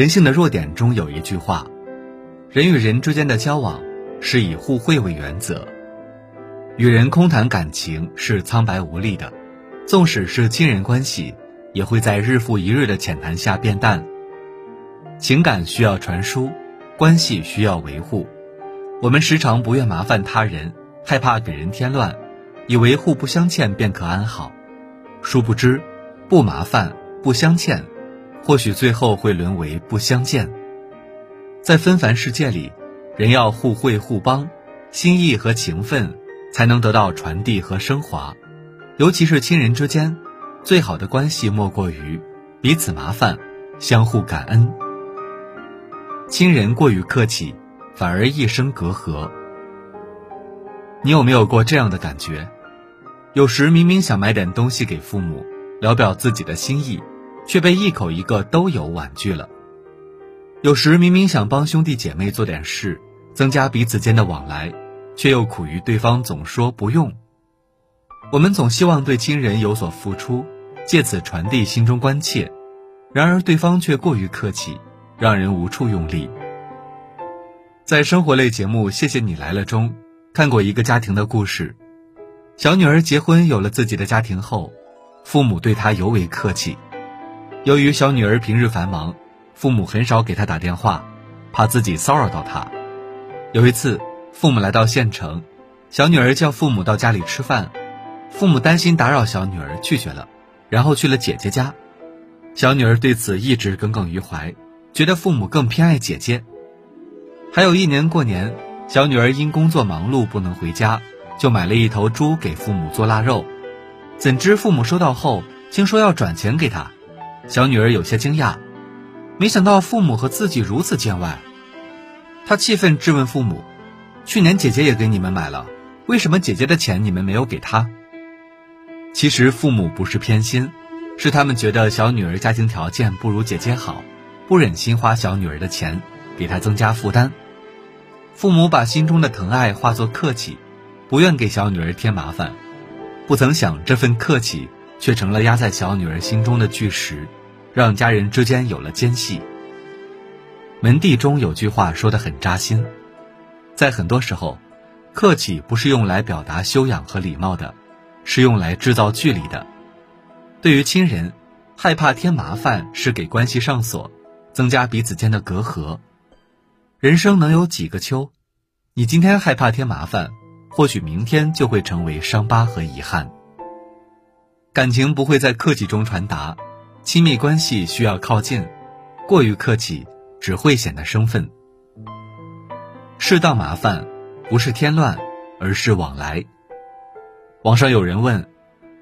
人性的弱点中有一句话：人与人之间的交往是以互惠为原则。与人空谈感情是苍白无力的，纵使是亲人关系，也会在日复一日的浅谈下变淡。情感需要传输，关系需要维护。我们时常不愿麻烦他人，害怕给人添乱，以为互不相欠便可安好。殊不知，不麻烦、不相欠，或许最后会沦为不相见。在纷繁世界里，人要互惠互帮，心意和情分。才能得到传递和升华，尤其是亲人之间，最好的关系莫过于彼此麻烦，相互感恩。亲人过于客气，反而一生隔阂。你有没有过这样的感觉？有时明明想买点东西给父母，聊表自己的心意，却被一口一个都有婉拒了。有时明明想帮兄弟姐妹做点事，增加彼此间的往来。却又苦于对方总说不用。我们总希望对亲人有所付出，借此传递心中关切，然而对方却过于客气，让人无处用力。在生活类节目《谢谢你来了》中，看过一个家庭的故事：小女儿结婚有了自己的家庭后，父母对她尤为客气。由于小女儿平日繁忙，父母很少给她打电话，怕自己骚扰到她。有一次。父母来到县城，小女儿叫父母到家里吃饭，父母担心打扰小女儿，拒绝了，然后去了姐姐家。小女儿对此一直耿耿于怀，觉得父母更偏爱姐姐。还有一年过年，小女儿因工作忙碌不能回家，就买了一头猪给父母做腊肉。怎知父母收到后，竟说要转钱给她。小女儿有些惊讶，没想到父母和自己如此见外。她气愤质问父母。去年姐姐也给你们买了，为什么姐姐的钱你们没有给她？其实父母不是偏心，是他们觉得小女儿家庭条件不如姐姐好，不忍心花小女儿的钱，给她增加负担。父母把心中的疼爱化作客气，不愿给小女儿添麻烦，不曾想这份客气却成了压在小女儿心中的巨石，让家人之间有了间隙。门第中有句话说的很扎心。在很多时候，客气不是用来表达修养和礼貌的，是用来制造距离的。对于亲人，害怕添麻烦是给关系上锁，增加彼此间的隔阂。人生能有几个秋？你今天害怕添麻烦，或许明天就会成为伤疤和遗憾。感情不会在客气中传达，亲密关系需要靠近，过于客气只会显得生分。适当麻烦，不是添乱，而是往来。网上有人问：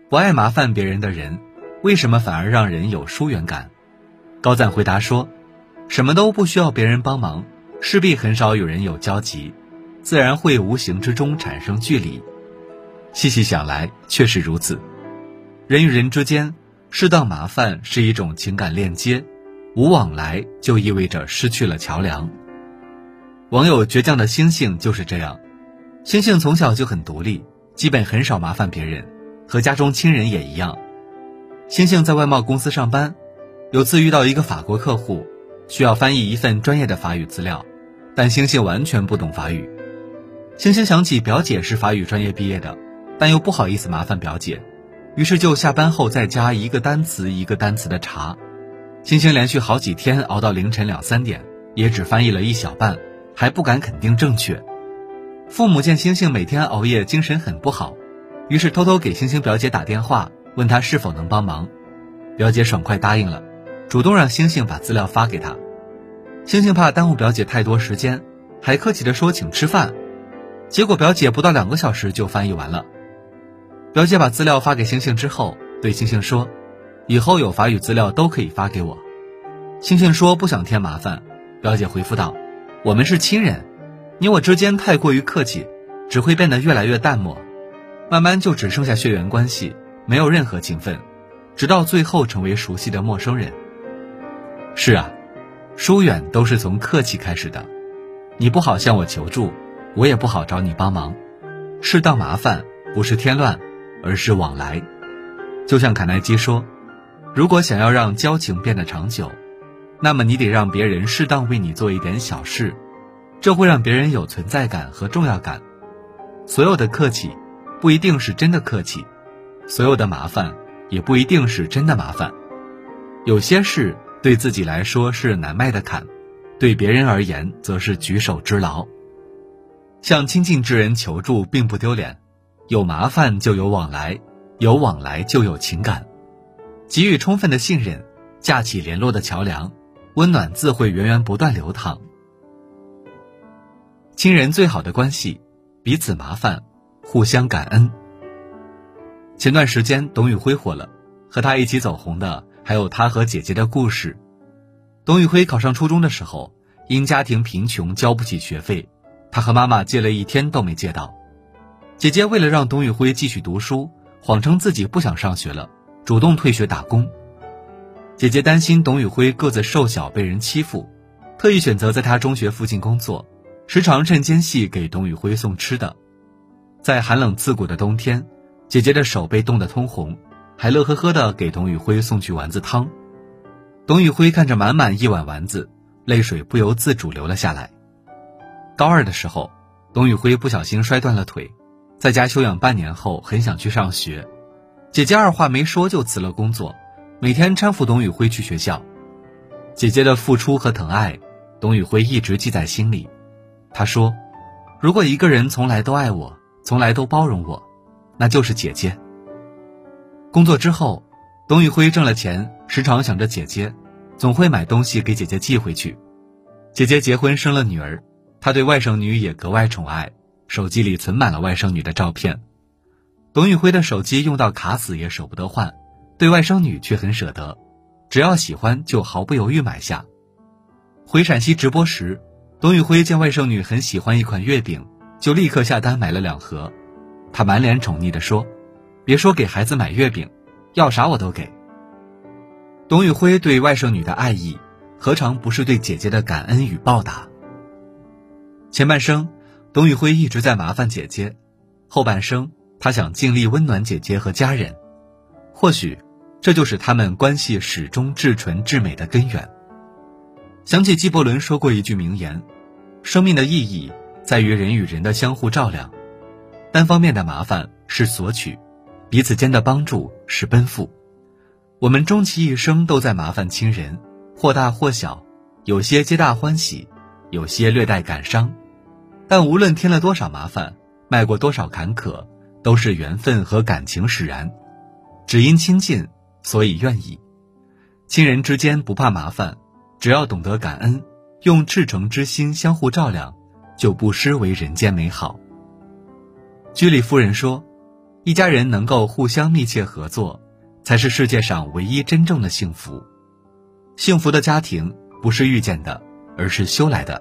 不爱麻烦别人的人，为什么反而让人有疏远感？高赞回答说：什么都不需要别人帮忙，势必很少有人有交集，自然会无形之中产生距离。细细想来，确实如此。人与人之间，适当麻烦是一种情感链接，无往来就意味着失去了桥梁。网友倔强的星星就是这样，星星从小就很独立，基本很少麻烦别人，和家中亲人也一样。星星在外贸公司上班，有次遇到一个法国客户，需要翻译一份专业的法语资料，但星星完全不懂法语。星星想起表姐是法语专业毕业的，但又不好意思麻烦表姐，于是就下班后在家一个单词一个单词的查。星星连续好几天熬到凌晨两三点，也只翻译了一小半。还不敢肯定正确，父母见星星每天熬夜，精神很不好，于是偷偷给星星表姐打电话，问她是否能帮忙。表姐爽快答应了，主动让星星把资料发给她。星星怕耽误表姐太多时间，还客气地说请吃饭。结果表姐不到两个小时就翻译完了。表姐把资料发给星星之后，对星星说：“以后有法语资料都可以发给我。”星星说不想添麻烦，表姐回复道。我们是亲人，你我之间太过于客气，只会变得越来越淡漠，慢慢就只剩下血缘关系，没有任何情分，直到最后成为熟悉的陌生人。是啊，疏远都是从客气开始的，你不好向我求助，我也不好找你帮忙，适当麻烦不是添乱，而是往来。就像卡耐基说，如果想要让交情变得长久，那么你得让别人适当为你做一点小事，这会让别人有存在感和重要感。所有的客气，不一定是真的客气；所有的麻烦，也不一定是真的麻烦。有些事对自己来说是难迈的坎，对别人而言则是举手之劳。向亲近之人求助并不丢脸，有麻烦就有往来，有往来就有情感，给予充分的信任，架起联络的桥梁，温暖自会源源不断流淌。亲人最好的关系，彼此麻烦，互相感恩。前段时间董宇辉火了，和他一起走红的还有他和姐姐的故事。董宇辉考上初中的时候，因家庭贫穷交不起学费。他和妈妈借了一天都没借到，姐姐为了让董宇辉继续读书，谎称自己不想上学了，主动退学打工。姐姐担心董宇辉个子瘦小被人欺负，特意选择在他中学附近工作，时常趁间隙给董宇辉送吃的。在寒冷刺骨的冬天，姐姐的手被冻得通红，还乐呵呵地给董宇辉送去丸子汤。董宇辉看着满满一碗丸子，泪水不由自主流了下来。高二的时候，董宇辉不小心摔断了腿，在家休养半年后，很想去上学。姐姐二话没说就辞了工作，每天搀扶董宇辉去学校。姐姐的付出和疼爱，董宇辉一直记在心里。他说：“如果一个人从来都爱我，从来都包容我，那就是姐姐。”工作之后，董宇辉挣了钱，时常想着姐姐，总会买东西给姐姐寄回去。姐姐结婚生了女儿。他对外甥女也格外宠爱，手机里存满了外甥女的照片。董宇辉的手机用到卡死也舍不得换，对外甥女却很舍得，只要喜欢就毫不犹豫买下。回陕西直播时，董宇辉见外甥女很喜欢一款月饼，就立刻下单买了两盒。他满脸宠溺地说：“别说给孩子买月饼，要啥我都给。”董宇辉对外甥女的爱意，何尝不是对姐姐的感恩与报答？前半生，董宇辉一直在麻烦姐姐；后半生，他想尽力温暖姐姐和家人。或许，这就是他们关系始终至纯至美的根源。想起纪伯伦说过一句名言：“生命的意义在于人与人的相互照亮，单方面的麻烦是索取，彼此间的帮助是奔赴。”我们终其一生都在麻烦亲人，或大或小，有些皆大欢喜。有些略带感伤，但无论添了多少麻烦，迈过多少坎坷，都是缘分和感情使然。只因亲近，所以愿意。亲人之间不怕麻烦，只要懂得感恩，用赤诚之心相互照亮，就不失为人间美好。居里夫人说：“一家人能够互相密切合作，才是世界上唯一真正的幸福。幸福的家庭不是遇见的。”而是修来的。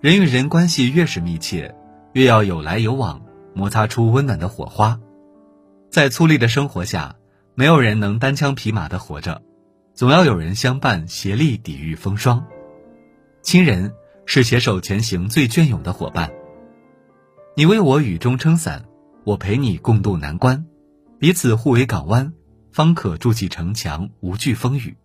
人与人关系越是密切，越要有来有往，摩擦出温暖的火花。在粗粝的生活下，没有人能单枪匹马的活着，总要有人相伴，协力抵御风霜。亲人是携手前行最隽永的伙伴。你为我雨中撑伞，我陪你共度难关，彼此互为港湾，方可筑起城墙，无惧风雨。